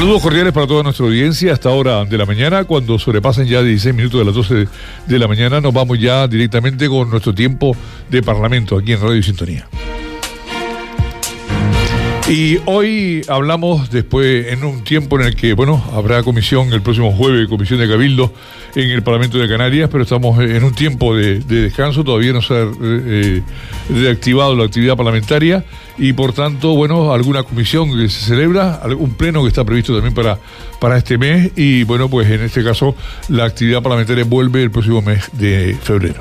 Saludos cordiales para toda nuestra audiencia hasta ahora de la mañana. Cuando sobrepasen ya 16 minutos de las 12 de la mañana, nos vamos ya directamente con nuestro tiempo de Parlamento aquí en Radio Sintonía. Y hoy hablamos después, en un tiempo en el que, bueno, habrá comisión el próximo jueves, comisión de Cabildo en el Parlamento de Canarias, pero estamos en un tiempo de, descanso, todavía no se ha eh, reactivado la actividad parlamentaria y por tanto, bueno, alguna comisión que se celebra, un pleno que está previsto también para, para este mes y, bueno, pues en este caso la actividad parlamentaria vuelve el próximo mes de febrero.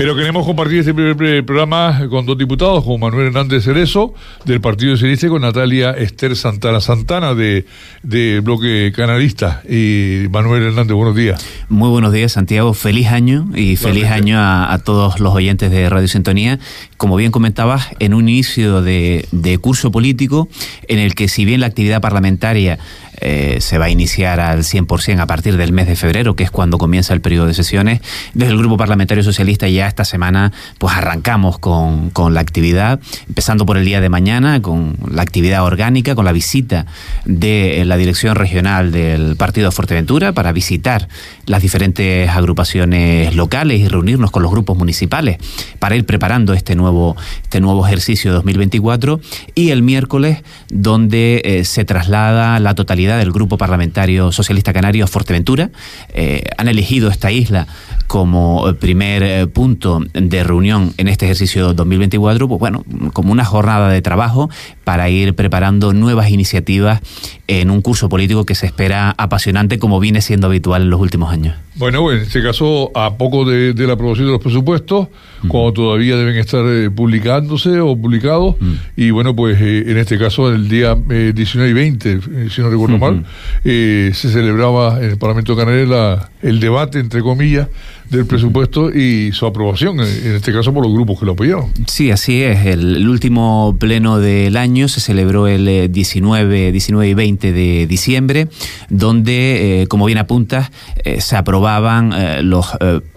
Pero queremos compartir este primer programa con dos diputados, con Manuel Hernández Cerezo, del Partido Socialista, y con Natalia Esther Santana Santana, de, de Bloque Canalista. Y Manuel Hernández, buenos días. Muy buenos días, Santiago. Feliz año y feliz año a, todos los oyentes de Radio Sintonía. Como bien comentabas, en un inicio de, de curso político en el que si bien la actividad parlamentaria eh, se va a iniciar al 100% a partir del mes de febrero, que es cuando comienza el periodo de sesiones. Desde el Grupo Parlamentario Socialista ya esta semana pues arrancamos con, con la actividad, empezando por el día de mañana, con la actividad orgánica, con la visita de la Dirección Regional del Partido Fuerteventura para visitar las diferentes agrupaciones locales y reunirnos con los grupos municipales para ir preparando este nuevo, este nuevo ejercicio 2024 y el miércoles donde eh, se traslada la totalidad del Grupo Parlamentario Socialista Canario Fuerteventura. Eh, han elegido esta isla como eh, primer eh, punto de reunión en este ejercicio 2024, pues bueno, como una jornada de trabajo para ir preparando nuevas iniciativas en un curso político que se espera apasionante como viene siendo habitual en los últimos años. Bueno, en este caso, a poco de, la aprobación de los presupuestos, cuando todavía deben estar eh, publicándose o publicados, y bueno, pues en este caso, el día 19 y 20, si no recuerdo mal, se celebraba en el Parlamento Canario el debate, entre comillas, del presupuesto y su aprobación, en este caso por los grupos que lo apoyaron. Sí, así es. El, último pleno del año se celebró el 19, eh, 19 y 20 de diciembre, donde, eh, como bien apuntas, eh, se aprobaban los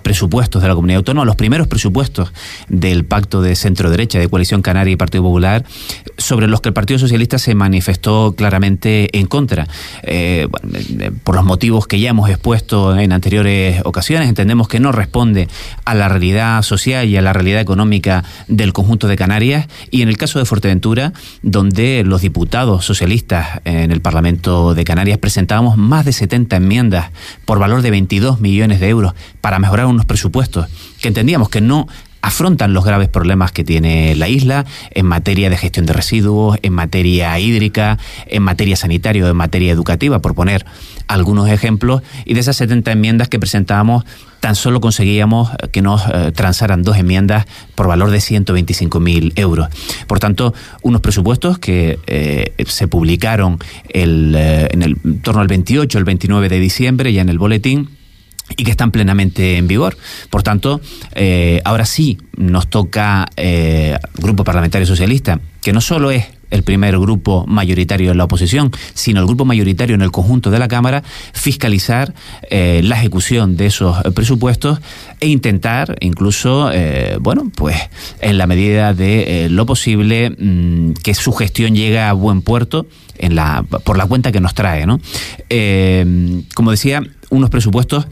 presupuestos de la comunidad autónoma, los primeros presupuestos del pacto de centro derecha de Coalición Canaria y Partido Popular, sobre los que el Partido Socialista se manifestó claramente en contra. por los motivos que ya hemos expuesto en anteriores ocasiones, entendemos que no responde a la realidad social y a la realidad económica del conjunto de Canarias. Y en el caso de Fuerteventura, donde los diputados socialistas en el Parlamento de Canarias presentábamos más de 70 enmiendas por valor de 22 millones de euros para mejorar unos presupuestos que entendíamos que no afrontan los graves problemas que tiene la isla en materia de gestión de residuos, en materia hídrica, en materia sanitaria en materia educativa, por poner algunos ejemplos. Y de esas 70 enmiendas que presentábamos, tan solo conseguíamos que nos eh, transaran dos enmiendas por valor de 125.000 euros. Por tanto, unos presupuestos que eh, se publicaron el, eh, en el torno al 28, el 29 de diciembre, ya en el boletín y que están plenamente en vigor. Por tanto, eh, ahora sí nos toca eh, Grupo Parlamentario Socialista, que no solo es el primer grupo mayoritario en la oposición, sino el grupo mayoritario en el conjunto de la Cámara, fiscalizar eh, la ejecución de esos presupuestos e intentar, incluso, eh, bueno, pues en la medida de lo posible, mm, que su gestión llegue a buen puerto en la, por la cuenta que nos trae. ¿no? como decía, unos presupuestos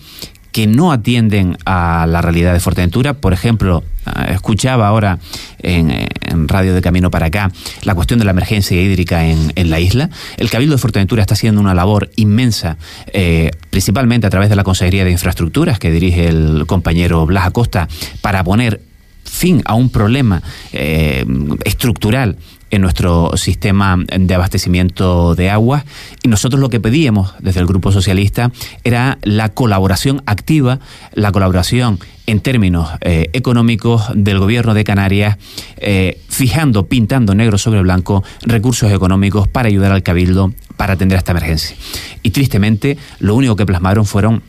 que no atienden a la realidad de Fuerteventura. Por ejemplo, eh, escuchaba ahora en, Radio de Camino para acá la cuestión de la emergencia hídrica en, la isla. El Cabildo de Fuerteventura está haciendo una labor inmensa, eh, principalmente a través de la Consejería de Infraestructuras que dirige el compañero Blas Acosta, para poner fin a un problema eh, estructural en nuestro sistema de abastecimiento de agua y nosotros lo que pedíamos desde el Grupo Socialista era la colaboración activa, la colaboración en términos eh, económicos del gobierno de Canarias, eh, fijando, pintando negro sobre blanco recursos económicos para ayudar al Cabildo para atender esta emergencia. Y tristemente, lo único que plasmaron fueron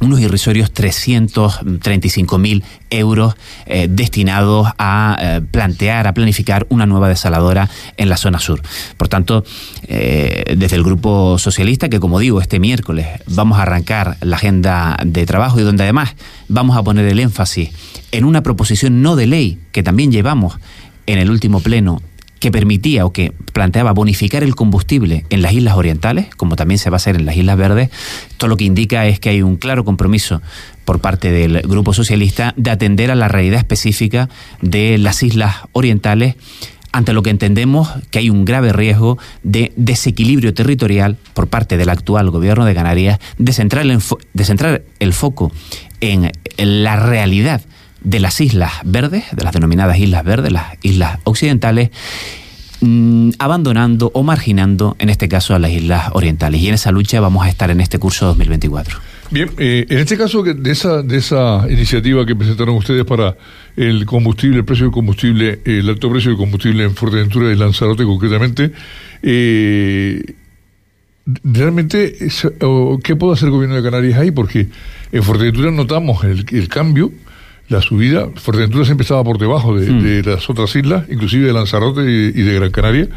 unos irrisorios 335.000 euros eh, destinados a eh, plantear, a planificar una nueva desaladora en la zona sur. Por tanto, eh, desde el Grupo Socialista, que como digo, este miércoles vamos a arrancar la agenda de trabajo y donde además vamos a poner el énfasis en una proposición no de ley que también llevamos en el último pleno que permitía o que planteaba bonificar el combustible en las islas orientales, como también se va a hacer en las islas verdes, todo lo que indica es que hay un claro compromiso por parte del Grupo Socialista de atender a la realidad específica de las islas orientales ante lo que entendemos que hay un grave riesgo de desequilibrio territorial por parte del actual gobierno de Canarias, de centrar el, de centrar el foco en la realidad de las islas verdes, de las denominadas islas verdes, las islas occidentales, mmm, abandonando o marginando, en este caso, a las islas orientales. Y en esa lucha vamos a estar en este curso 2024. Bien, eh, en este caso de esa, de esa iniciativa que presentaron ustedes para el combustible, el precio del combustible, el alto precio del combustible en Fuerteventura y Lanzarote concretamente, eh, realmente, ¿qué puede hacer el gobierno de Canarias ahí? Porque en Fuerteventura notamos el cambio la subida, Fuerteventura siempre estaba por debajo de, mm. de las otras islas, inclusive de Lanzarote y, y de Gran Canaria.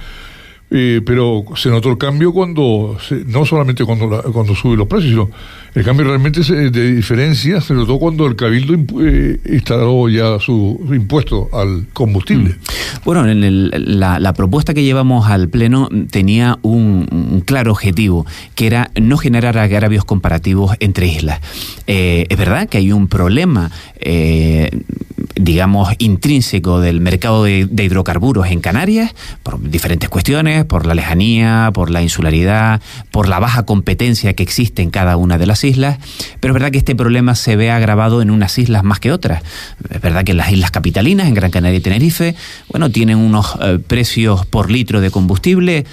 Eh, pero se notó el cambio cuando, se, no solamente cuando, la, cuando suben los precios, sino el cambio realmente se, de diferencia se notó cuando el Cabildo eh, instaló ya su, impuesto al combustible. Mm. Bueno, la, propuesta que llevamos al Pleno tenía un, claro objetivo, que era no generar agravios comparativos entre islas. Eh, es verdad que hay un problema eh, digamos, intrínseco del mercado de, hidrocarburos en Canarias, por diferentes cuestiones, por la lejanía, por la insularidad, por la baja competencia que existe en cada una de las islas, pero es verdad que este problema se ve agravado en unas islas más que otras. Es verdad que las islas capitalinas, en Gran Canaria y Tenerife, bueno, tienen unos eh, precios por litro de combustible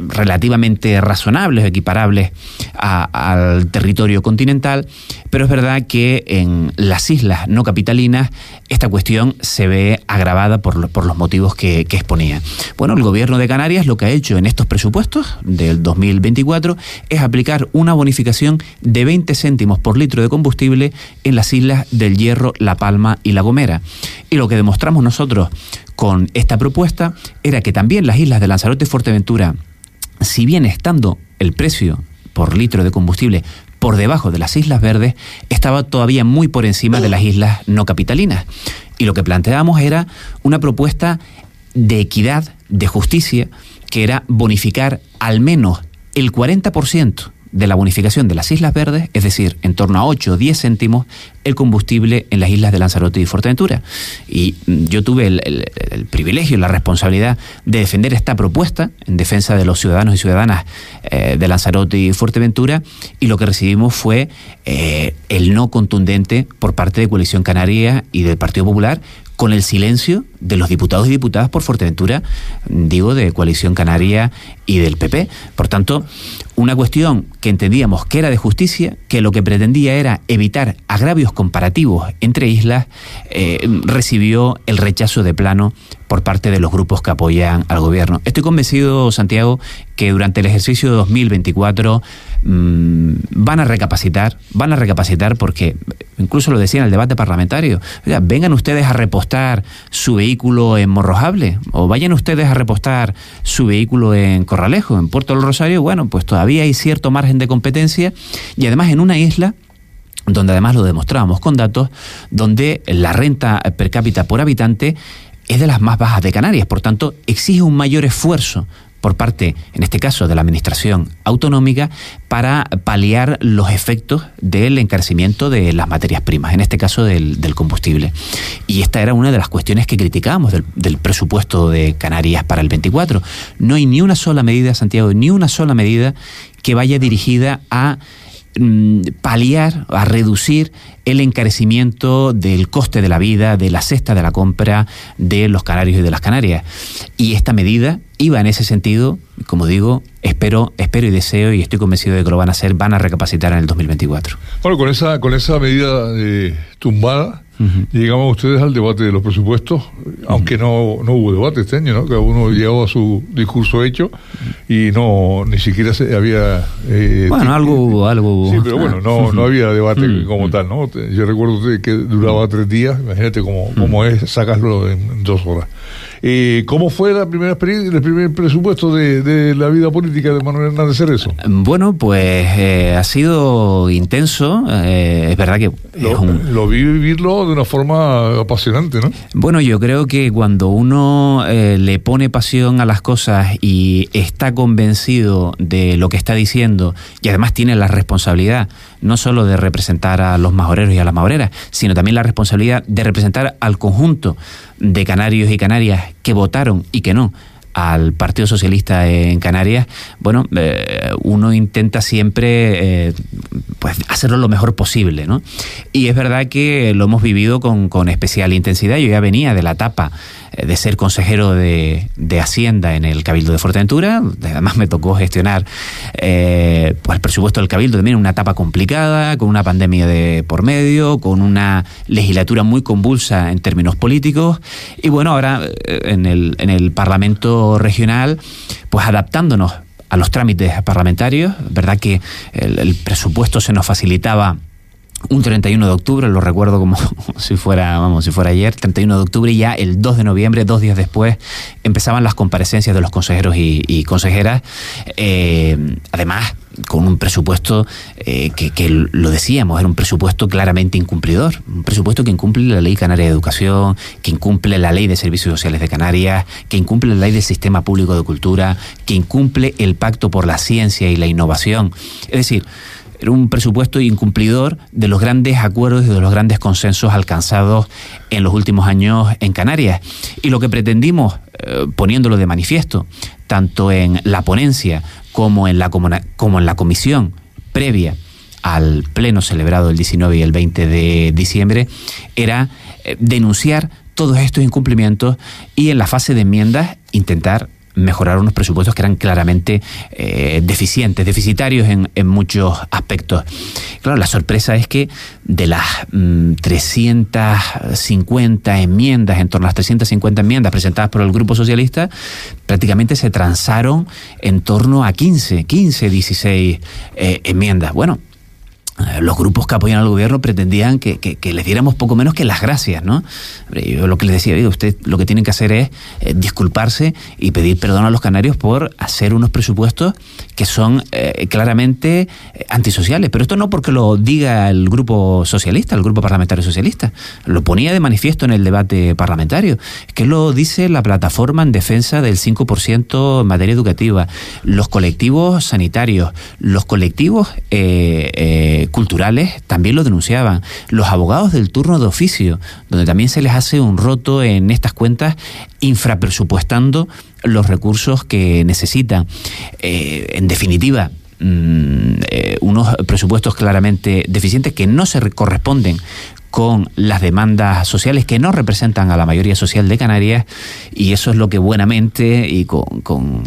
relativamente razonables, equiparables a, al territorio continental, pero es verdad que en las islas no capitalinas esta cuestión se ve agravada por, por los motivos que, que, exponía. Bueno, el gobierno de Canarias lo que ha hecho en estos presupuestos del 2024 es aplicar una bonificación de 20 céntimos por litro de combustible en las islas del Hierro, La Palma y La Gomera. Y lo que demostramos nosotros con esta propuesta era que también las islas de Lanzarote y Fuerteventura si bien estando el precio por litro de combustible por debajo de las Islas Verdes, estaba todavía muy por encima de las islas no capitalinas. Y lo que planteábamos era una propuesta de equidad, de justicia, que era bonificar al menos el 40% de la bonificación de las Islas Verdes, es decir, en torno a 8 o 10 céntimos, el combustible en las islas de Lanzarote y Fuerteventura. Y mm, yo tuve el, el, privilegio la responsabilidad de defender esta propuesta en defensa de los ciudadanos y ciudadanas eh, de Lanzarote y Fuerteventura, y lo que recibimos fue eh, el no contundente por parte de Coalición Canaria y del Partido Popular, con el silencio de los diputados y diputadas por Fuerteventura, digo, de Coalición Canaria y del PP. Por tanto, una cuestión que entendíamos que era de justicia, que lo que pretendía era evitar agravios comparativos entre islas, eh, recibió el rechazo de plano por parte de los grupos que apoyan al gobierno. Estoy convencido, Santiago, que durante el ejercicio de 2024 mmm, van a recapacitar, van a recapacitar porque, incluso lo decía en el debate parlamentario, vengan ustedes a repostar su vehículo en Morrojable o vayan ustedes a repostar su vehículo en Corralejo, en Puerto del Rosario, bueno, pues todavía hay cierto margen de competencia y además en una isla donde además lo demostrábamos con datos, donde la renta per cápita por habitante es de las más bajas de Canarias, por tanto, exige un mayor esfuerzo por parte, en este caso, de la Administración Autonómica, para paliar los efectos del encarecimiento de las materias primas, en este caso del, combustible. Y esta era una de las cuestiones que criticábamos del, del, presupuesto de Canarias para el 24. No hay ni una sola medida, Santiago, ni una sola medida que vaya dirigida a mm, paliar, a reducir el encarecimiento del coste de la vida, de la cesta de la compra de los canarios y de las canarias. Y esta medida iba en ese sentido, como digo, espero, espero y deseo y estoy convencido de que lo van a hacer, van a recapacitar en el 2024. Bueno, con esa, con esa medida de tumbada, llegamos ustedes al debate de los presupuestos, aunque no, no hubo debate este año, ¿no? Cada uno llegó a su discurso hecho y no ni siquiera se había... Eh, bueno, algo hubo, algo hubo. Sí, pero bueno, no, no había debate como tal, ¿no? Yo recuerdo que duraba tres días, imagínate cómo, cómo es sacarlo en dos horas. Eh, ¿Cómo fue la primera experiencia, el primer presupuesto de, la vida política de Manuel Hernández Cerezo? Bueno, pues eh, ha sido intenso. Eh, es verdad que lo, vi vivirlo de una forma apasionante, ¿no? Bueno, yo creo que cuando uno le pone pasión a las cosas y está convencido de lo que está diciendo y además tiene la responsabilidad no solo de representar a los majoreros y a las majoreras, sino también la responsabilidad de representar al conjunto de canarios y canarias que votaron y que no al Partido Socialista en Canarias, bueno, eh, uno intenta siempre eh, pues hacerlo lo mejor posible, ¿no? Y es verdad que lo hemos vivido con, con especial intensidad. Yo ya venía de la etapa eh, de ser consejero de, de, Hacienda en el Cabildo de Fuerteventura. Además me tocó gestionar eh, pues el presupuesto del Cabildo también en una etapa complicada, con una pandemia de por medio, con una legislatura muy convulsa en términos políticos. Y bueno, ahora en el, en el Parlamento regional, pues adaptándonos a los trámites parlamentarios, verdad que el, presupuesto se nos facilitaba un 31 de octubre, lo recuerdo como si fuera, vamos, si fuera ayer, 31 de octubre, y ya el 2 de noviembre, dos días después, empezaban las comparecencias de los consejeros y, consejeras. Eh, además, con un presupuesto eh, que, lo decíamos, era un presupuesto claramente incumplidor, un presupuesto que incumple la ley canaria de educación, que incumple la ley de servicios sociales de Canarias, que incumple la ley del sistema público de cultura, que incumple el pacto por la ciencia y la innovación. Es decir, era un presupuesto incumplidor de los grandes acuerdos y de los grandes consensos alcanzados en los últimos años en Canarias. Y lo que pretendimos, eh, poniéndolo de manifiesto, tanto en la ponencia como en la, como en la comisión previa al pleno celebrado el 19 y el 20 de diciembre, era eh, denunciar todos estos incumplimientos y en la fase de enmiendas intentar mejorar unos presupuestos que eran claramente eh, deficientes, deficitarios en, muchos aspectos. Claro, la sorpresa es que de las 350 mm, enmiendas, en torno a las 350 enmiendas presentadas por el Grupo Socialista, prácticamente se transaron en torno a 15, 15, 16 enmiendas. Bueno, los grupos que apoyan al gobierno pretendían que, les diéramos poco menos que las gracias, ¿no? Yo lo que les decía, usted lo que tienen que hacer es eh, disculparse y pedir perdón a los canarios por hacer unos presupuestos que son eh, claramente antisociales. Pero esto no porque lo diga el grupo socialista, el grupo parlamentario socialista. Lo ponía de manifiesto en el debate parlamentario. Es que lo dice la plataforma en defensa del 5% en materia educativa, los colectivos sanitarios, los colectivos culturales también lo denunciaban. Los abogados del turno de oficio, donde también se les hace un roto en estas cuentas infrapresupuestando los recursos que necesitan. Eh, en definitiva, mm, eh, unos presupuestos claramente deficientes que no se corresponden con las demandas sociales que no representan a la mayoría social de Canarias y eso es lo que buenamente y con, con,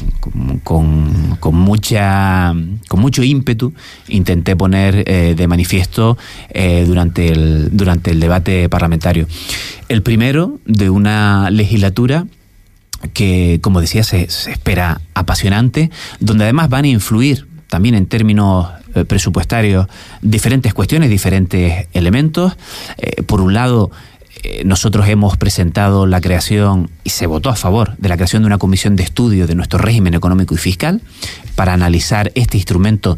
con, mucha con mucho ímpetu intenté poner eh, de manifiesto eh, durante, el, durante el debate parlamentario. El primero de una legislatura que, como decía, se espera apasionante, donde además van a influir también en términos eh, presupuestarios diferentes cuestiones, diferentes elementos. Eh, por un lado, eh, nosotros hemos presentado la creación y se votó a favor de la creación de una comisión de estudio de nuestro régimen económico y fiscal para analizar este instrumento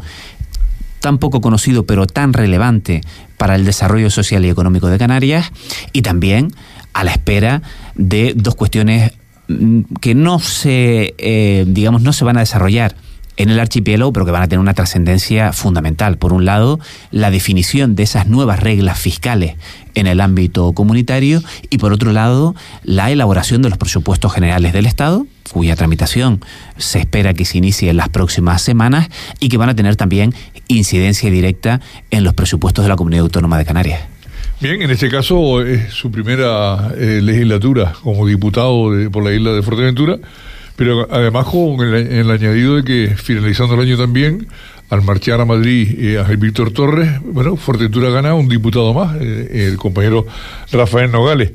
tan poco conocido pero tan relevante para el desarrollo social y económico de Canarias y también a la espera de dos cuestiones mm, que no se, digamos, no se van a desarrollar en el archipiélago, pero que van a tener una trascendencia fundamental. Por un lado, la definición de esas nuevas reglas fiscales en el ámbito comunitario y por otro lado, la elaboración de los presupuestos generales del Estado, cuya tramitación se espera que se inicie en las próximas semanas y que van a tener también incidencia directa en los presupuestos de la Comunidad Autónoma de Canarias. Bien, en este caso es su primera eh, legislatura como diputado por la isla de Fuerteventura. Pero además con el, añadido de que finalizando el año también al marchar a Madrid eh, Ángel Víctor Torres, bueno, Fuerteventura gana un diputado más, eh, el compañero Rafael Nogales.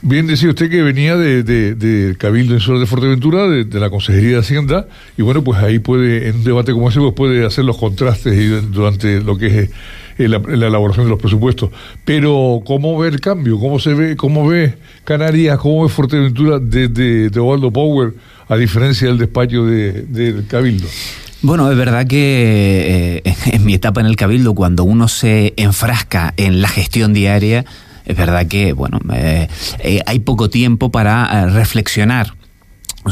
Bien decía usted que venía de, de, de Cabildo de Fuerteventura, de, la Consejería de Hacienda, y bueno, pues ahí puede, en un debate como ese, pues puede hacer los contrastes durante lo que es eh, la, la, elaboración de los presupuestos. Pero, ¿cómo ve el cambio? ¿Cómo se ve, cómo ve Canarias, cómo ve Fuerteventura desde de, Osvaldo Power, a diferencia del despacho del de, Cabildo? Bueno, es verdad que eh, en mi etapa en el Cabildo, cuando uno se enfrasca en la gestión diaria, es verdad que, bueno, eh, eh, hay poco tiempo para reflexionar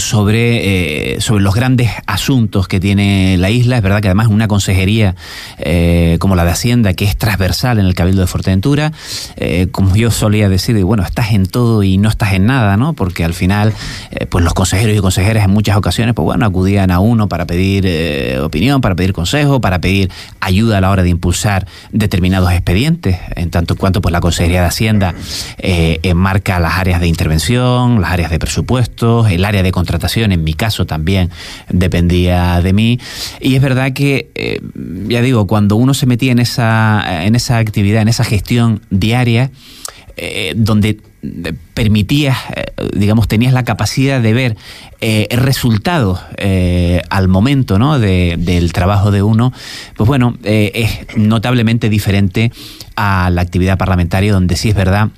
sobre, eh, sobre los grandes asuntos que tiene la isla. Es verdad que además una consejería eh, como la de Hacienda, que es transversal en el Cabildo de Fuerteventura, eh, como yo solía decir, bueno, estás en todo y no estás en nada, ¿no? Porque al final, eh, pues los consejeros y consejeras en muchas ocasiones, pues bueno, acudían a uno para pedir opinión, para pedir consejo, para pedir ayuda a la hora de impulsar determinados expedientes, en tanto en cuanto pues la Consejería de Hacienda enmarca las áreas de intervención, las áreas de presupuestos, el área de en mi caso también dependía de mí. Y es verdad que, eh, ya digo, cuando uno se metía en esa, en esa actividad, en esa gestión diaria, eh, donde permitías, eh, digamos, tenías la capacidad de ver el resultado eh, al momento ¿no? de, del trabajo de uno, pues bueno, es notablemente diferente a la actividad parlamentaria, donde sí es verdad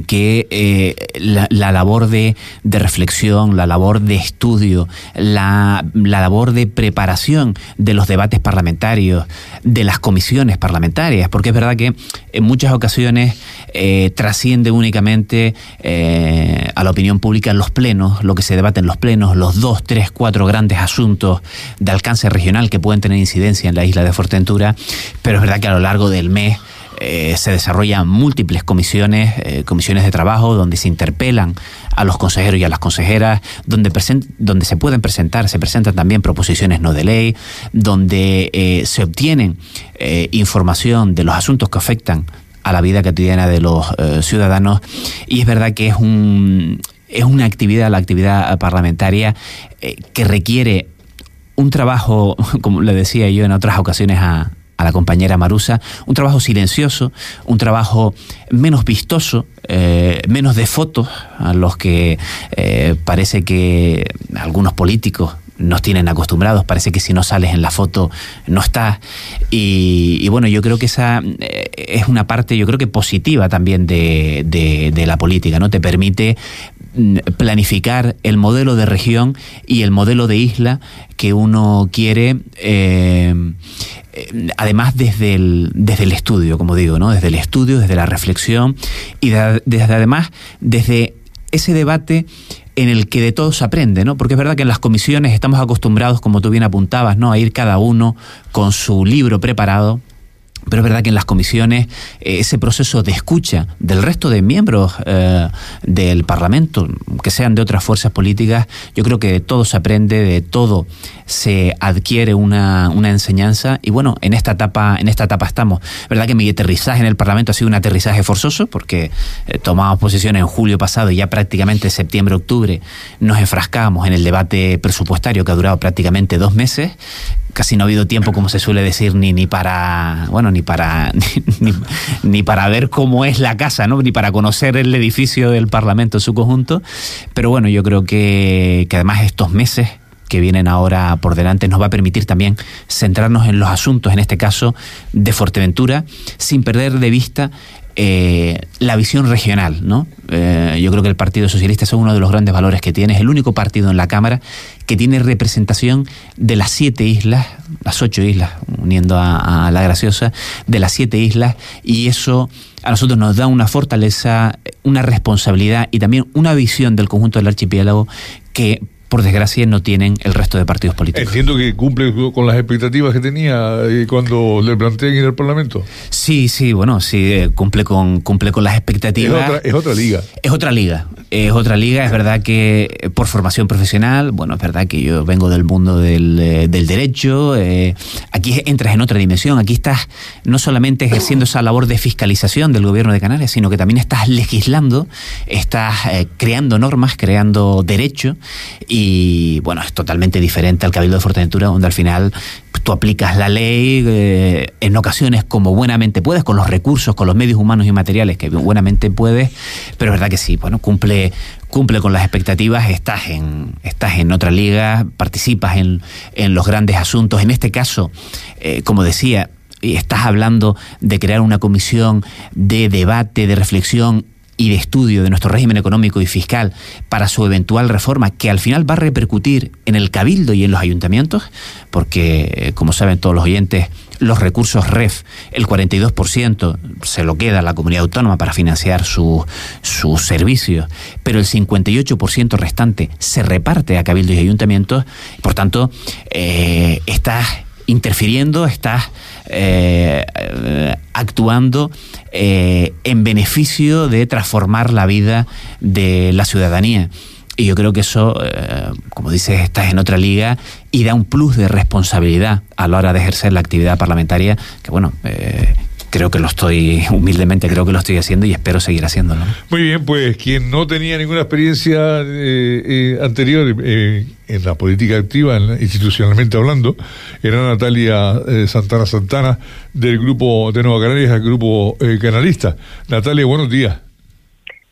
que eh, la, la, labor de, reflexión, la labor de estudio, la, la, labor de preparación de los debates parlamentarios, de las comisiones parlamentarias, porque es verdad que en muchas ocasiones eh, trasciende únicamente eh, a la opinión pública los plenos, lo que se debate en los plenos, los dos, tres, cuatro grandes asuntos de alcance regional que pueden tener incidencia en la isla de Fuerteventura, pero es verdad que a lo largo del mes eh, se desarrollan múltiples comisiones, eh, comisiones de trabajo donde se interpelan a los consejeros y a las consejeras, donde, donde se pueden presentar, se presentan también proposiciones no de ley, donde eh, se obtienen eh, información de los asuntos que afectan a la vida cotidiana de los eh, ciudadanos. Y es verdad que es un es una actividad, la actividad parlamentaria que requiere un trabajo, como le decía yo en otras ocasiones a, a la compañera Marusa, un trabajo silencioso, un trabajo menos vistoso, eh, menos de fotos, a los que eh, parece que algunos políticos nos tienen acostumbrados, parece que si no sales en la foto no estás. Y, y, bueno, yo creo que esa eh, es una parte, yo creo que positiva también de, de, de la política, ¿no? Te permite planificar el modelo de región y el modelo de isla que uno quiere. Eh, además desde el, desde el estudio, como digo, ¿no? Desde el estudio, desde la reflexión y de, desde además desde ese debate en el que de todo se aprende, ¿no? Porque es verdad que en las comisiones estamos acostumbrados, como tú bien apuntabas, ¿no? A ir cada uno con su libro preparado, pero es verdad que en las comisiones eh, ese proceso de escucha del resto de miembros eh, del Parlamento, que sean de otras fuerzas políticas, yo creo que de todo se aprende, de todo se adquiere una, una enseñanza y bueno, en esta etapa, en esta etapa estamos. verdad que mi aterrizaje en el Parlamento ha sido un aterrizaje forzoso porque eh, tomamos posición en julio pasado y ya prácticamente septiembre, octubre nos enfrascábamos en el debate presupuestario que ha durado prácticamente dos meses casi no ha habido tiempo, como se suele decir, ni, ni para, bueno, ni para, ni, para ver cómo es la casa, ¿no? Ni para conocer el edificio del Parlamento en su conjunto. Pero bueno, yo creo que, que además estos meses que vienen ahora por delante nos va a permitir también centrarnos en los asuntos, en este caso de Fuerteventura, sin perder de vista eh, la visión regional, ¿no? Eh, yo creo que el Partido Socialista es uno de los grandes valores que tiene, es el único partido en la Cámara que tiene representación de las siete islas, las ocho islas, uniendo a, a la graciosa, de las siete islas, y eso a nosotros nos da una fortaleza, una responsabilidad y también una visión del conjunto del archipiélago que por desgracia, no tienen el resto de partidos políticos. Entiendo que cumple con las expectativas que tenía cuando le planteé en el Parlamento. Sí, sí, bueno, sí, eh, cumple con, cumple con las expectativas. Es otra, es otra liga. Es otra liga. Es otra liga. Es verdad que eh, por formación profesional, bueno, es verdad que yo vengo del mundo del, eh, del derecho. Eh, aquí entras en otra dimensión. Aquí estás no solamente ejerciendo esa labor de fiscalización del gobierno de Canarias, sino que también estás legislando, estás eh, creando normas, creando derecho y bueno, es totalmente diferente al Cabildo de Fuerteventura, donde al final tú aplicas la ley eh, en ocasiones como buenamente puedes, con los recursos, con los medios humanos y materiales que buenamente puedes, pero es verdad que sí, bueno, cumple cumple con las expectativas, estás en, estás en otra liga, participas en, en los grandes asuntos. En este caso, eh, como decía, estás hablando de crear una comisión de debate, de reflexión y de estudio de nuestro régimen económico y fiscal para su eventual reforma, que al final va a repercutir en el cabildo y en los ayuntamientos, porque, eh, como saben todos los oyentes, los recursos REF, el 42% se lo queda a la comunidad autónoma para financiar sus servicios, pero el 58% restante se reparte a cabildos y ayuntamientos, por tanto, eh, estás interfiriendo, estás eh, actuando eh, en beneficio de transformar la vida de la ciudadanía. Y yo creo que eso, eh, como dices, estás en otra liga y da un plus de responsabilidad a la hora de ejercer la actividad parlamentaria, que bueno, eh, creo que lo estoy, humildemente creo que lo estoy haciendo y espero seguir haciéndolo. Muy bien, pues quien no tenía ninguna experiencia eh, eh, anterior eh, en la política activa, institucionalmente hablando, era Natalia Santana Santana del grupo de Nueva Canarias, el grupo canalista. Natalia, buenos días.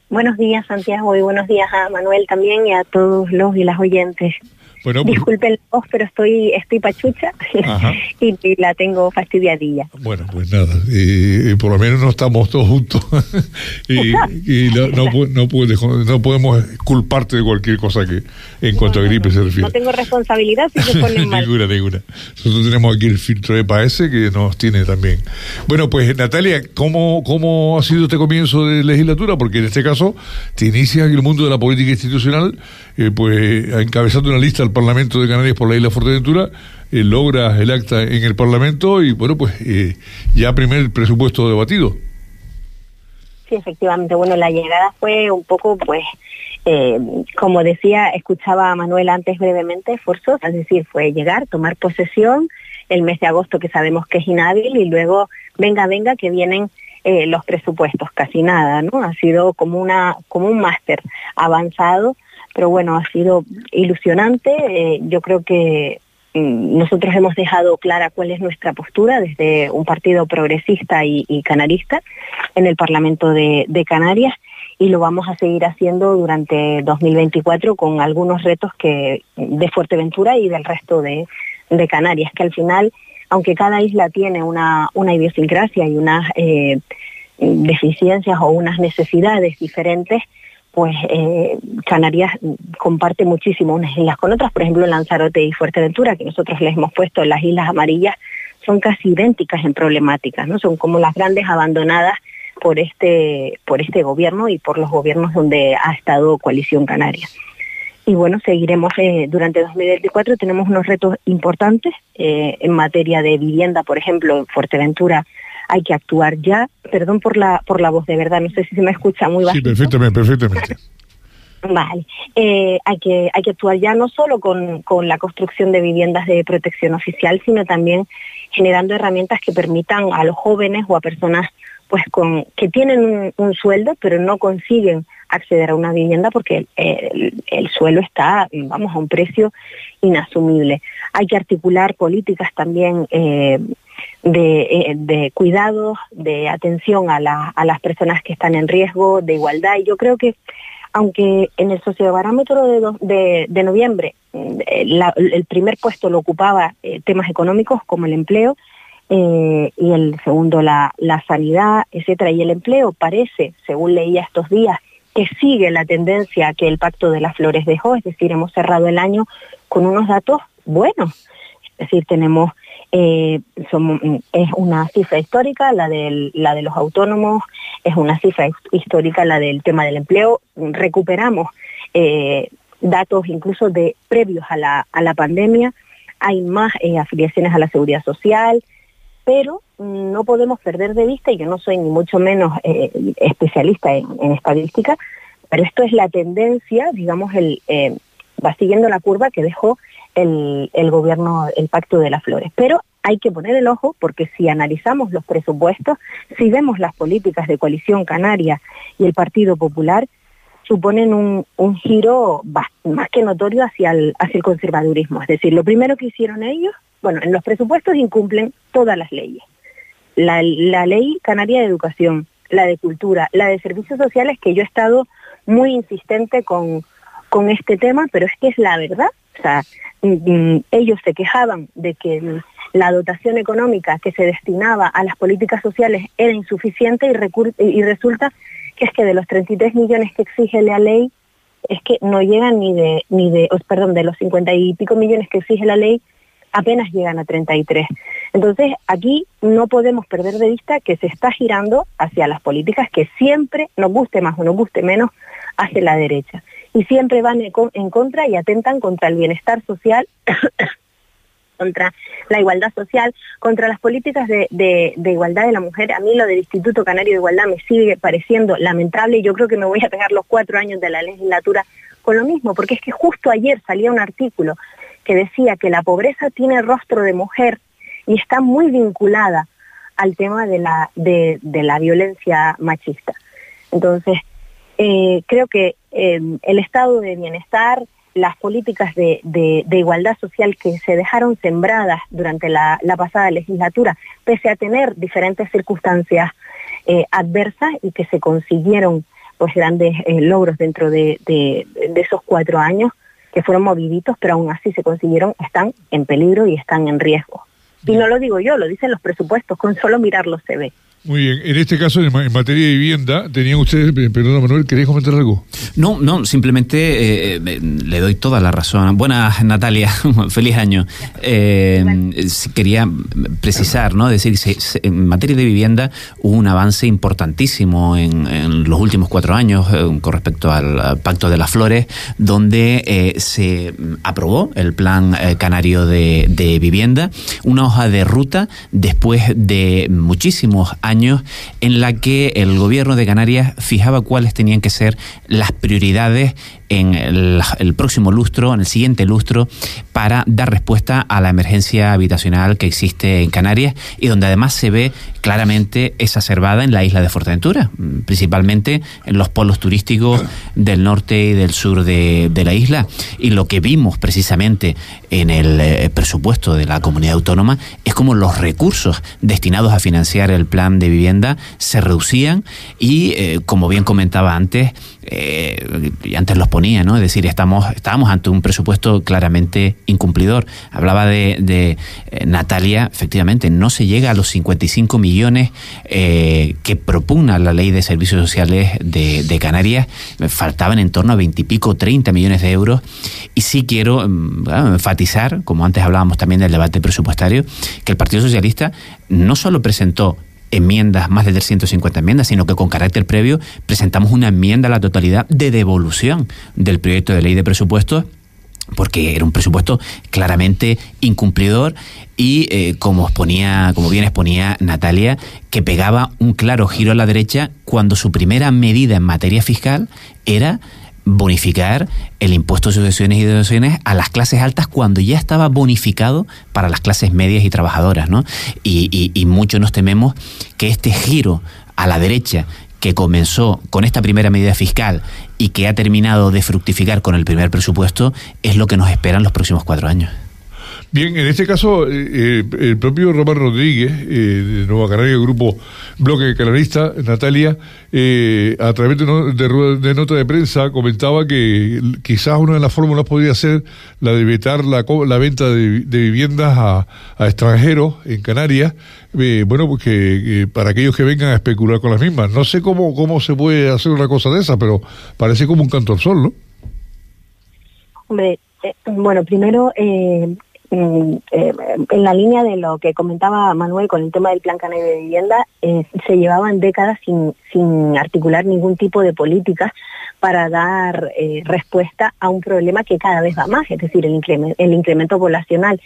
Buenos días, Santiago, y buenos días a Manuel también y a todos los y las oyentes. Bueno, pues- Disculpen la voz, pero estoy, estoy pachucha y, la tengo fastidiadilla. Bueno, pues nada, y, por lo menos no estamos todos juntos y, no, no, no, podemos culparte de cualquier cosa que en cuanto a gripe se refiere. No tengo responsabilidad si se ponen mal. ninguna, ninguna. Nosotros tenemos aquí el filtro de PAES que nos tiene también. Bueno, pues Natalia, ¿cómo, ¿cómo ha sido este comienzo de legislatura? Porque en este caso te inicia en el mundo de la política institucional, eh, pues encabezando una lista Parlamento de Canarias por la isla Fuerteventura, eh, logra el acta en el Parlamento y bueno, pues eh, ya primer presupuesto debatido. Sí, efectivamente. Bueno, la llegada fue un poco, pues, eh, como decía, escuchaba a Manuel antes brevemente, forzosa, es decir, fue llegar, tomar posesión el mes de agosto que sabemos que es inhábil y luego, venga, venga, que vienen los presupuestos, casi nada, ¿no? Ha sido como, una, como un máster avanzado pero bueno, ha sido ilusionante. Eh, yo creo que mm, nosotros hemos dejado clara cuál es nuestra postura desde un partido progresista y, canarista en el Parlamento de, Canarias y lo vamos a seguir haciendo durante 2024 con algunos retos que de Fuerteventura y del resto de, Canarias, que al final, aunque cada isla tiene una, una idiosincrasia y unas eh, deficiencias o unas necesidades diferentes, pues eh, Canarias comparte muchísimo unas islas con otras, por ejemplo Lanzarote y Fuerteventura, que nosotros les hemos puesto las islas amarillas, son casi idénticas en problemáticas, ¿no? Son como las grandes abandonadas por este, por este gobierno y por los gobiernos donde ha estado Coalición Canaria. Y bueno, seguiremos eh, durante 2024, tenemos unos retos importantes eh, en materia de vivienda, por ejemplo, en Fuerteventura hay que actuar ya. Perdón por la, por la voz, de verdad, no sé si se me escucha muy bajo. Sí, perfectamente, perfectamente. Vale, eh, hay, que, hay que actuar ya no solo con, con, la construcción de viviendas de protección oficial, sino también generando herramientas que permitan a los jóvenes o a personas pues con que tienen un, sueldo pero no consiguen acceder a una vivienda porque el, suelo está, vamos, a un precio inasumible. Hay que articular políticas también eh, de, de, cuidados, de atención a, a las personas que están en riesgo, de igualdad. Y yo creo que aunque en el sociobarómetro de, de, noviembre mm, el primer puesto lo ocupaba eh, temas económicos como el empleo, eh, y el segundo la, la sanidad, etcétera, y el empleo parece, según leía estos días, que sigue la tendencia que el Pacto de las Flores dejó, es decir, hemos cerrado el año con unos datos buenos, es decir, tenemos eh, es una cifra histórica, la, del, la de los autónomos, es una cifra histórica la del tema del empleo. Recuperamos eh, datos incluso de previos a la, a la pandemia, hay más eh, afiliaciones a la seguridad social, pero no podemos perder de vista, y yo no soy ni mucho menos especialista en, estadística, pero esto es la tendencia, digamos, el, va siguiendo la curva que dejó el, gobierno, el Pacto de las Flores. Pero hay que poner el ojo porque si analizamos los presupuestos, si vemos las políticas de coalición canaria y el Partido Popular, suponen un, giro más que notorio hacia el, conservadurismo. Es decir, lo primero que hicieron ellos, bueno, en los presupuestos incumplen todas las leyes. La ley canaria de educación, la de cultura, la de servicios sociales, que yo he estado muy insistente con, con este tema, pero es que es la verdad. O sea, mm, mm, ellos se quejaban de que la dotación económica que se destinaba a las políticas sociales era insuficiente y, resulta que es que de los 33 millones que exige la ley, es que no llegan ni de, ni de, perdón, de los 50 y pico millones que exige la ley, apenas llegan a 33. Entonces, aquí no podemos perder de vista que se está girando hacia las políticas que siempre, nos guste más o nos guste menos, hace la derecha. Y siempre van en contra y atentan contra el bienestar social contra la igualdad social, contra las políticas de, igualdad de la mujer. A mí lo del Instituto Canario de Igualdad me sigue pareciendo lamentable y yo creo que me voy a pegar los cuatro años de la legislatura con lo mismo, porque es que justo ayer salía un artículo que decía que la pobreza tiene rostro de mujer y está muy vinculada al tema de la, violencia machista. Entonces, eh, creo que eh, el estado de bienestar, las políticas de, igualdad social que se dejaron sembradas durante la, pasada legislatura, pese a tener diferentes circunstancias eh, adversas y que se consiguieron pues grandes eh, logros dentro de, esos cuatro años que fueron moviditos, pero aún así se consiguieron, están en peligro y están en riesgo. Y no lo digo yo, lo dicen los presupuestos, con solo mirarlos se ve. Muy bien, en este caso, en, materia de vivienda, tenían ustedes, eh, perdón Manuel, ¿querías comentar algo? No, no, simplemente eh, eh, le doy toda la razón. Buenas, Natalia, feliz año. quería precisar, ¿no? Decir, en materia de vivienda hubo un avance importantísimo en, los últimos cuatro años con respecto al, Pacto de las Flores, donde se aprobó el Plan Canario de, de Vivienda, una hoja de ruta después de muchísimos años años en la que el gobierno de Canarias fijaba cuáles tenían que ser las prioridades en el, próximo lustro, en el siguiente lustro, para dar respuesta a la emergencia habitacional que existe en Canarias y donde además se ve claramente exacerbada en la isla de Fuerteventura, principalmente en los polos turísticos del norte y del sur de, la isla. Y lo que vimos precisamente en el eh, presupuesto de la comunidad autónoma es como los recursos destinados a financiar el plan de vivienda se reducían y, eh, como bien comentaba antes, eh, y antes los ponía, ¿no? Es decir, estamos, estábamos ante un presupuesto claramente incumplidor. Hablaba de, eh, Natalia, efectivamente, no se llega a los 55 millones que propugna la ley de servicios sociales de, Canarias. Faltaban en torno a 20 y pico, 30 millones de euros. Y sí quiero mm, enfatizar, como antes hablábamos también del debate presupuestario, que el Partido Socialista no solo presentó enmiendas, más de 350 enmiendas, sino que con carácter previo presentamos una enmienda a la totalidad de devolución del proyecto de ley de presupuestos porque era un presupuesto claramente incumplidor y eh, como exponía, como bien exponía Natalia, que pegaba un claro giro a la derecha cuando su primera medida en materia fiscal era bonificar el impuesto de sucesiones y deducciones a las clases altas cuando ya estaba bonificado para las clases medias y trabajadoras, ¿no? Y, y, y mucho nos tememos que este giro a la derecha que comenzó con esta primera medida fiscal y que ha terminado de fructificar con el primer presupuesto es lo que nos espera en los próximos cuatro años. Bien, en este caso, eh, eh, el propio Román Rodríguez, eh, de Nueva Canaria, grupo Bloque Canarista, Natalia, a través de, de, nota de prensa, comentaba que quizás una de las fórmulas podría ser la de vetar la, la venta de, viviendas a, extranjeros en Canarias, bueno, pues que, para aquellos que vengan a especular con las mismas. No sé cómo, cómo se puede hacer una cosa de esa, pero parece como un canto al sol, ¿no? Hombre, bueno, primero Mm, eh, en la línea de lo que comentaba Manuel con el tema del Plan Canario de Vivienda, eh, se llevaban décadas sin, sin articular ningún tipo de políticas para dar eh, respuesta a un problema que cada vez va más, es decir, el el incremento poblacional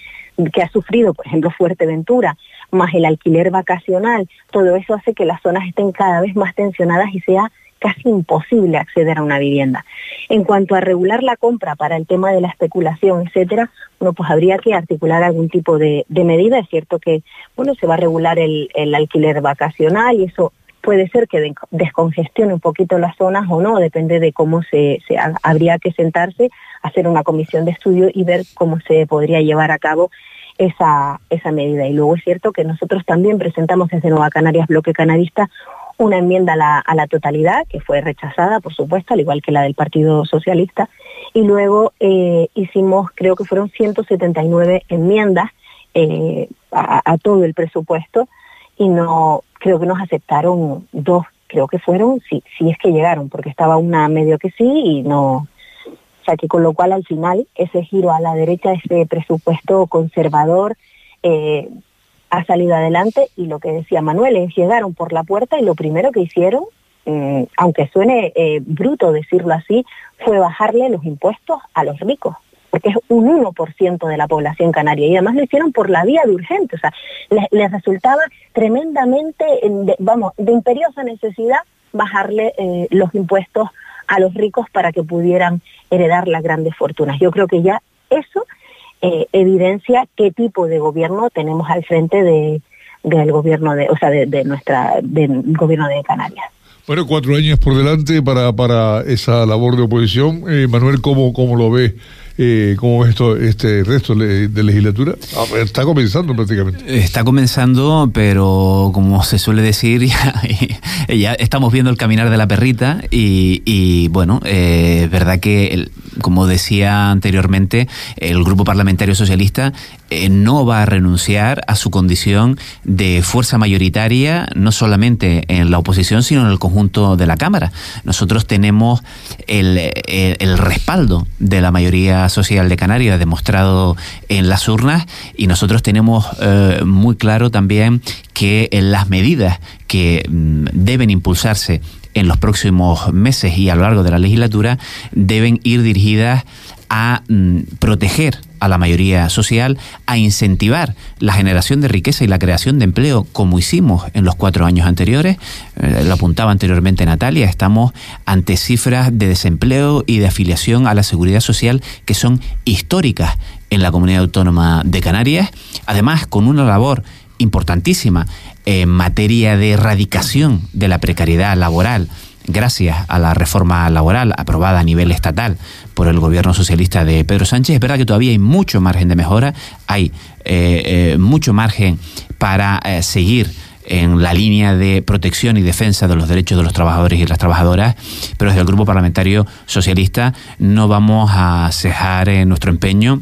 que ha sufrido, por ejemplo, Fuerteventura, más el alquiler vacacional, todo eso hace que las zonas estén cada vez más tensionadas y sea casi imposible acceder a una vivienda. En cuanto a regular la compra para el tema de la especulación, etcétera, bueno, pues habría que articular algún tipo de, medida. Es cierto que, bueno, se va a regular el, alquiler vacacional y eso puede ser que descongestione un poquito las zonas o no, depende de cómo se, habría que sentarse, hacer una comisión de estudio y ver cómo se podría llevar a cabo esa, esa medida. Y luego es cierto que nosotros también presentamos desde Nueva Canarias Bloque Canarista una enmienda a la, totalidad, que fue rechazada, por supuesto, al igual que la del Partido Socialista, y luego eh, hicimos, creo que fueron 179 enmiendas eh, a, a, todo el presupuesto, y no, creo que nos aceptaron dos, creo que fueron, si, si es que llegaron, porque estaba una medio que sí y no, o sea que con lo cual al final ese giro a la derecha, ese presupuesto conservador, eh, ha salido adelante y lo que decía Manuel es llegaron por la puerta y lo primero que hicieron, eh, aunque suene eh, bruto decirlo así, fue bajarle los impuestos a los ricos porque es un 1% de la población canaria y además lo hicieron por la vía de urgente, o sea, les, les resultaba tremendamente, de, vamos, de imperiosa necesidad bajarle eh, los impuestos a los ricos para que pudieran heredar las grandes fortunas. Yo creo que ya eso eh, evidencia qué tipo de gobierno tenemos al frente de, del gobierno de, o sea, de, nuestra, del gobierno de Canarias. Bueno, cuatro años por delante para, para esa labor de oposición. Eh, Manuel, ¿cómo, ¿cómo lo ve? Eh, ¿Cómo ves esto, este resto de legislatura? Ah, está comenzando prácticamente. Está comenzando, pero como se suele decir, ya, ya estamos viendo el caminar de la perrita y, bueno, eh, es verdad que, como decía anteriormente, el Grupo Parlamentario Socialista eh, no va a renunciar a su condición de fuerza mayoritaria, no solamente en la oposición, sino en el conjunto de la Cámara. Nosotros tenemos el, el, el respaldo de la mayoría social de Canarias demostrado en las urnas y nosotros tenemos eh, muy claro también que en las medidas que mm, deben impulsarse en los próximos meses y a lo largo de la legislatura deben ir dirigidas a mm, proteger a la mayoría social, a incentivar la generación de riqueza y la creación de empleo, como hicimos en los cuatro años anteriores. Eh, lo apuntaba anteriormente Natalia, estamos ante cifras de desempleo y de afiliación a la seguridad social que son históricas en la comunidad autónoma de Canarias, además con una labor importantísima en materia de erradicación de la precariedad laboral gracias a la reforma laboral aprobada a nivel estatal por el gobierno socialista de Pedro Sánchez. Es verdad que todavía hay mucho margen de mejora, hay eh, eh, mucho margen para eh, seguir en la línea de protección y defensa de los derechos de los trabajadores y las trabajadoras, pero desde el Grupo Parlamentario Socialista no vamos a cejar en nuestro empeño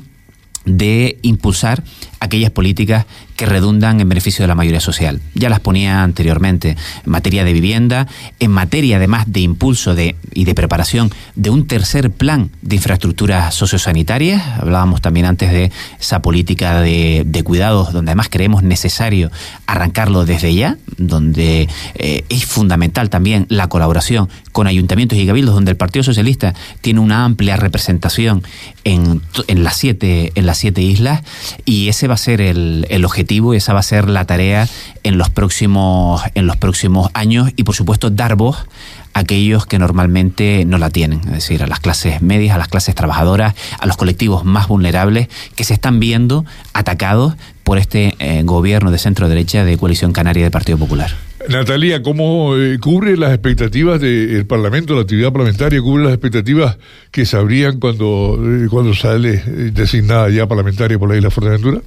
de impulsar aquellas políticas que redundan en beneficio de la mayoría social. Ya las ponía anteriormente en materia de vivienda, en materia además de impulso de, y de preparación de un tercer plan de infraestructuras sociosanitarias. Hablábamos también antes de esa política de, cuidados, donde además creemos necesario arrancarlo desde ya, donde eh, es fundamental también la colaboración con ayuntamientos y cabildos, donde el Partido Socialista tiene una amplia representación en, en, las, siete, en las siete islas y ese va a ser el, el objetivo y esa va a ser la tarea en los próximos, en los próximos años y por supuesto dar voz a aquellos que normalmente no la tienen, es decir, a las clases medias, a las clases trabajadoras, a los colectivos más vulnerables que se están viendo atacados por este eh, gobierno de centro derecha de coalición canaria del Partido Popular. Natalia, ¿cómo eh, cubre las expectativas del Parlamento, la actividad parlamentaria, cubre las expectativas que se abrían cuando, eh, cuando sale designada ya parlamentaria por la isla Fuerteventura?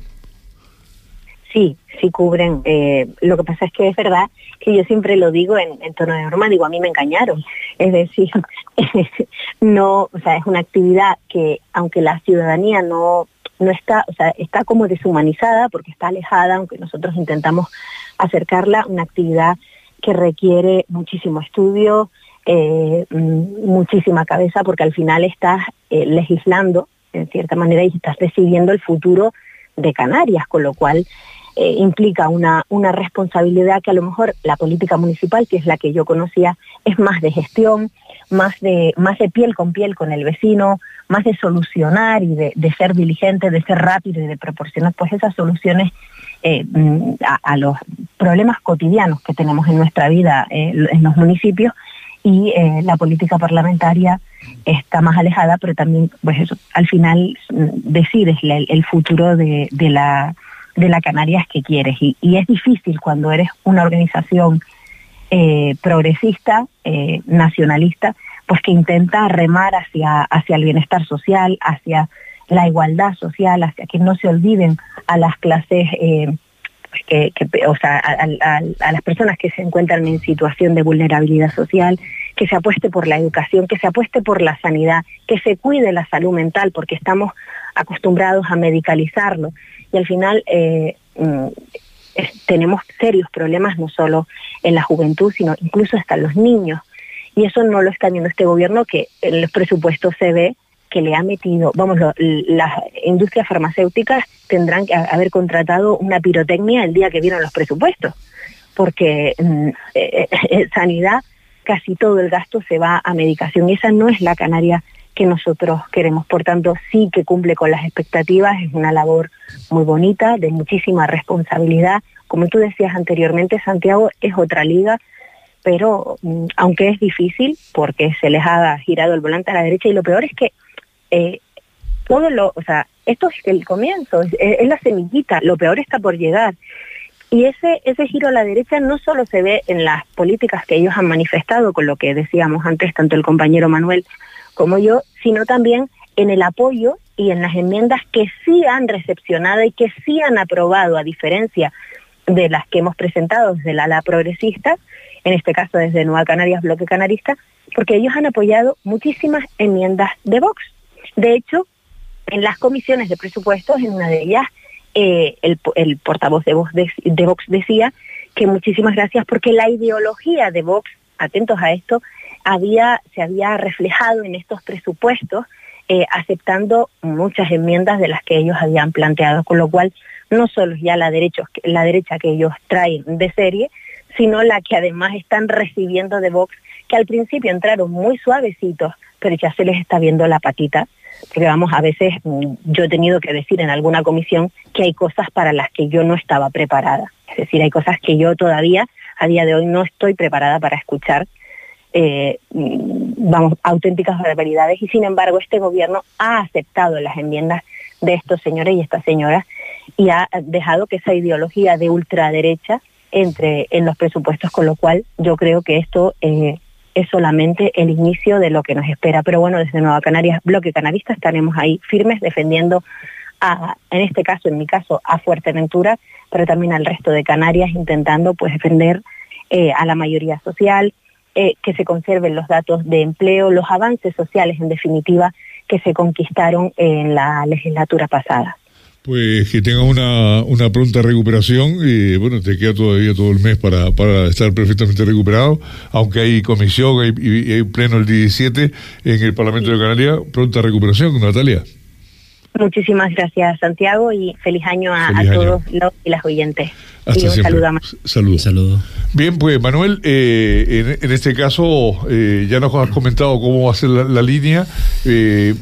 Sí, sí cubren. Eh, lo que pasa es que es verdad que yo siempre lo digo en, tono de broma, digo, a mí me engañaron. Es decir, no, o sea, es una actividad que aunque la ciudadanía no, no está, o sea, está como deshumanizada porque está alejada, aunque nosotros intentamos acercarla, una actividad que requiere muchísimo estudio, eh, muchísima cabeza, porque al final estás eh, legislando, en cierta manera, y estás decidiendo el futuro de Canarias, con lo cual eh, implica una, una responsabilidad que a lo mejor la política municipal, que es la que yo conocía, es más de gestión, más de, más de piel con piel con el vecino, más de solucionar y de, ser diligente, de ser rápido y de proporcionar pues esas soluciones eh, a, a, los problemas cotidianos que tenemos en nuestra vida eh, en los municipios. Y la política parlamentaria está más alejada, pero también, pues eso, al final decides el, futuro de, la, de la Canarias que quieres. Y, es difícil cuando eres una organización eh, progresista, eh, nacionalista, pues que intenta remar hacia, hacia el bienestar social, hacia la igualdad social, hacia que no se olviden a las clases, eh, pues que, o sea, a, a, las personas que se encuentran en situación de vulnerabilidad social, que se apueste por la educación, que se apueste por la sanidad, que se cuide la salud mental, porque estamos acostumbrados a medicalizarlo. Y al final eh, tenemos serios problemas no solo en la juventud, sino incluso hasta los niños. Y eso no lo está viendo este gobierno, que en los presupuestos se ve que le ha metido, vamos, las industrias farmacéuticas tendrán que haber contratado una pirotecnia el día que vieron los presupuestos, porque mm, eh, eh, sanidad casi todo el gasto se va a medicación esa no es la Canaria que nosotros queremos. Por tanto, sí que cumple con las expectativas, es una labor muy bonita, de muchísima responsabilidad. Como tú decías anteriormente, Santiago es otra liga, pero mm, aunque es difícil, porque se les ha girado el volante a la derecha, y lo peor es que eh, todo lo, o sea, esto es el comienzo, es, es la semillita, lo peor está por llegar. Y ese, ese giro a la derecha no solo se ve en las políticas que ellos han manifestado, con lo que decíamos antes, tanto el compañero Manuel como yo, sino también en el apoyo y en las enmiendas que sí han recepcionado y que sí han aprobado, a diferencia de las que hemos presentado desde la ala progresista, en este caso desde Nueva Canarias, Bloque Canarista, porque ellos han apoyado muchísimas enmiendas de Vox. De hecho, en las comisiones de presupuestos, en una de ellas, eh, el, portavoz de Vox decía que muchísimas gracias porque la ideología de Vox, atentos a esto, se había reflejado en estos presupuestos, eh, aceptando muchas enmiendas de las que ellos habían planteado, con lo cual no solo ya la derecha, la derecha que ellos traen de serie, sino la que además están recibiendo de Vox, que al principio entraron muy suavecitos, pero ya se les está viendo la patita, porque vamos, a veces mm, yo he tenido que decir en alguna comisión que hay cosas para las que yo no estaba preparada, es decir, hay cosas que yo todavía a día de hoy no estoy preparada para escuchar eh, vamos, auténticas barbaridades y sin embargo este gobierno ha aceptado las enmiendas de estos señores y estas señoras y ha dejado que esa ideología de ultraderecha entre en los presupuestos, con lo cual yo creo que esto eh, es solamente el inicio de lo que nos espera. Pero bueno, desde Nueva Canarias, Bloque Canarista, estaremos ahí firmes defendiendo, a, en este caso, en mi caso, a Fuerteventura, pero también al resto de Canarias, intentando pues defender eh, a la mayoría social, eh, que se conserven los datos de empleo, los avances sociales, en definitiva, que se conquistaron en la legislatura pasada. Pues que tengas una, una pronta recuperación y bueno, te queda todavía todo el mes para, para estar perfectamente recuperado, aunque hay comisión hay, y hay pleno el 17 en el Parlamento sí. de Canarias, pronta recuperación, Natalia. Muchísimas gracias, Santiago, y feliz año a, feliz a año. todos los y las oyentes. Hasta y un siempre. saludo más. Saludo. Saludo. Bien, pues Manuel, eh, en, en, este caso eh, ya nos has comentado cómo va a ser la, la línea. Eh,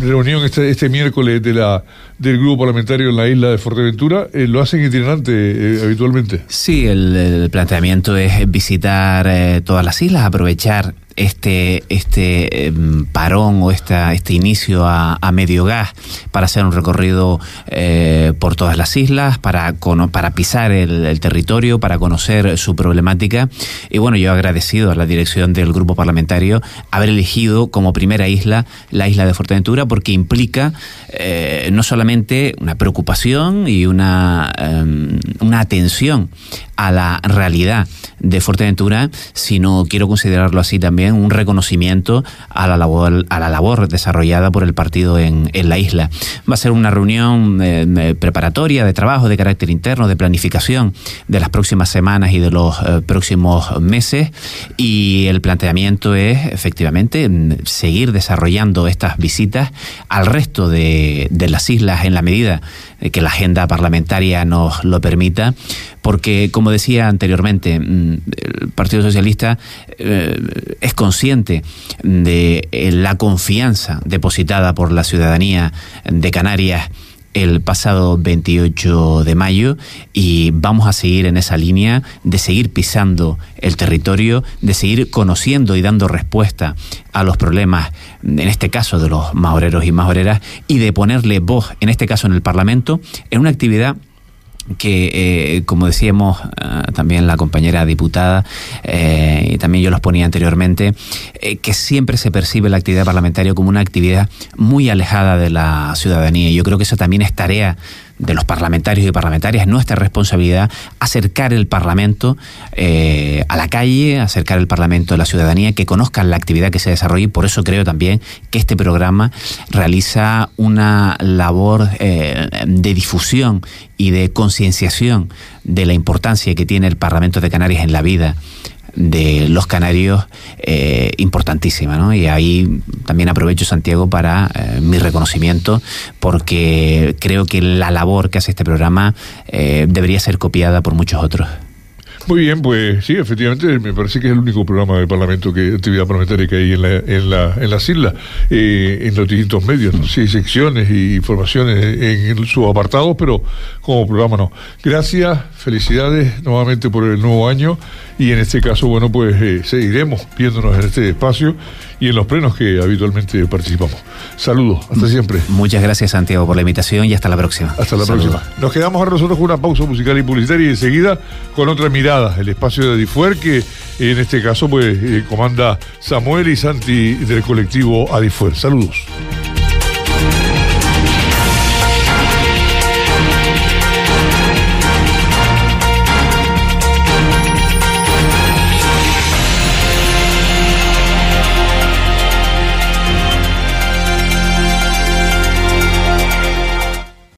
reunión este, este, miércoles de la del grupo parlamentario en la isla de Fuerteventura. Eh, ¿Lo hacen itinerante habitualmente? Sí, el, el, planteamiento es visitar eh, todas las islas, aprovechar este, este eh, parón o esta, este inicio a, a, medio gas para hacer un recorrido eh, por todas las islas, para, para pisar el, territorio, para conocer su problemática. Y bueno, yo agradecido a la dirección del grupo parlamentario haber elegido como primera isla la isla de Fuerteventura porque implica eh, no solamente una preocupación y una, um, una atención a la realidad de Fuerteventura, sino quiero considerarlo así también un reconocimiento a la labor, desarrollada por el partido en, la isla. Va a ser una reunión eh, preparatoria de trabajo de carácter interno, de planificación de las próximas semanas y de los eh, próximos meses y el planteamiento es efectivamente seguir desarrollando estas visitas al resto de, de las islas en la medida que la agenda parlamentaria nos lo permita, porque, como decía anteriormente, el Partido Socialista eh, es consciente de la confianza depositada por la ciudadanía de Canarias el pasado 28 de mayo y vamos a seguir en esa línea de seguir pisando el territorio, de seguir conociendo y dando respuesta a los problemas, en este caso de los maoreros y maoreras, y de ponerle voz, en este caso en el Parlamento, en una actividad que, eh, como decíamos eh, también la compañera diputada, eh, y también yo los ponía anteriormente, que siempre se percibe la actividad parlamentaria como una actividad muy alejada de la ciudadanía. Yo creo que eso también es tarea de los parlamentarios y parlamentarias, es nuestra responsabilidad acercar el Parlamento eh, a la calle, acercar el Parlamento a la ciudadanía, que conozcan la actividad que se desarrolla y por eso creo también que este programa realiza una labor eh, de difusión y de concienciación de la importancia que tiene el Parlamento de Canarias en la vida de los canarios eh, importantísima. ¿no? Y ahí también aprovecho, Santiago, para eh, mi reconocimiento, porque creo que la labor que hace este programa eh, debería ser copiada por muchos otros. Muy bien, pues sí, efectivamente, me parece que es el único programa del Parlamento, que actividad parlamentaria que hay en, la, en, la, en las islas, eh, en los distintos medios, ¿no? sí, secciones y informaciones en, sus apartados, pero como programa no. Gracias, felicidades nuevamente por el nuevo año y en este caso, bueno, pues eh, seguiremos viéndonos en este espacio y en los plenos que habitualmente participamos. Saludos, hasta siempre. Muchas gracias Santiago por la invitación y hasta la próxima. Hasta la próxima. Nos quedamos ahora nosotros con una pausa musical y publicitaria y enseguida con otra mirada, el espacio de Adifuer que en este caso pues eh, comanda Samuel y Santi del colectivo Adifuer. Saludos.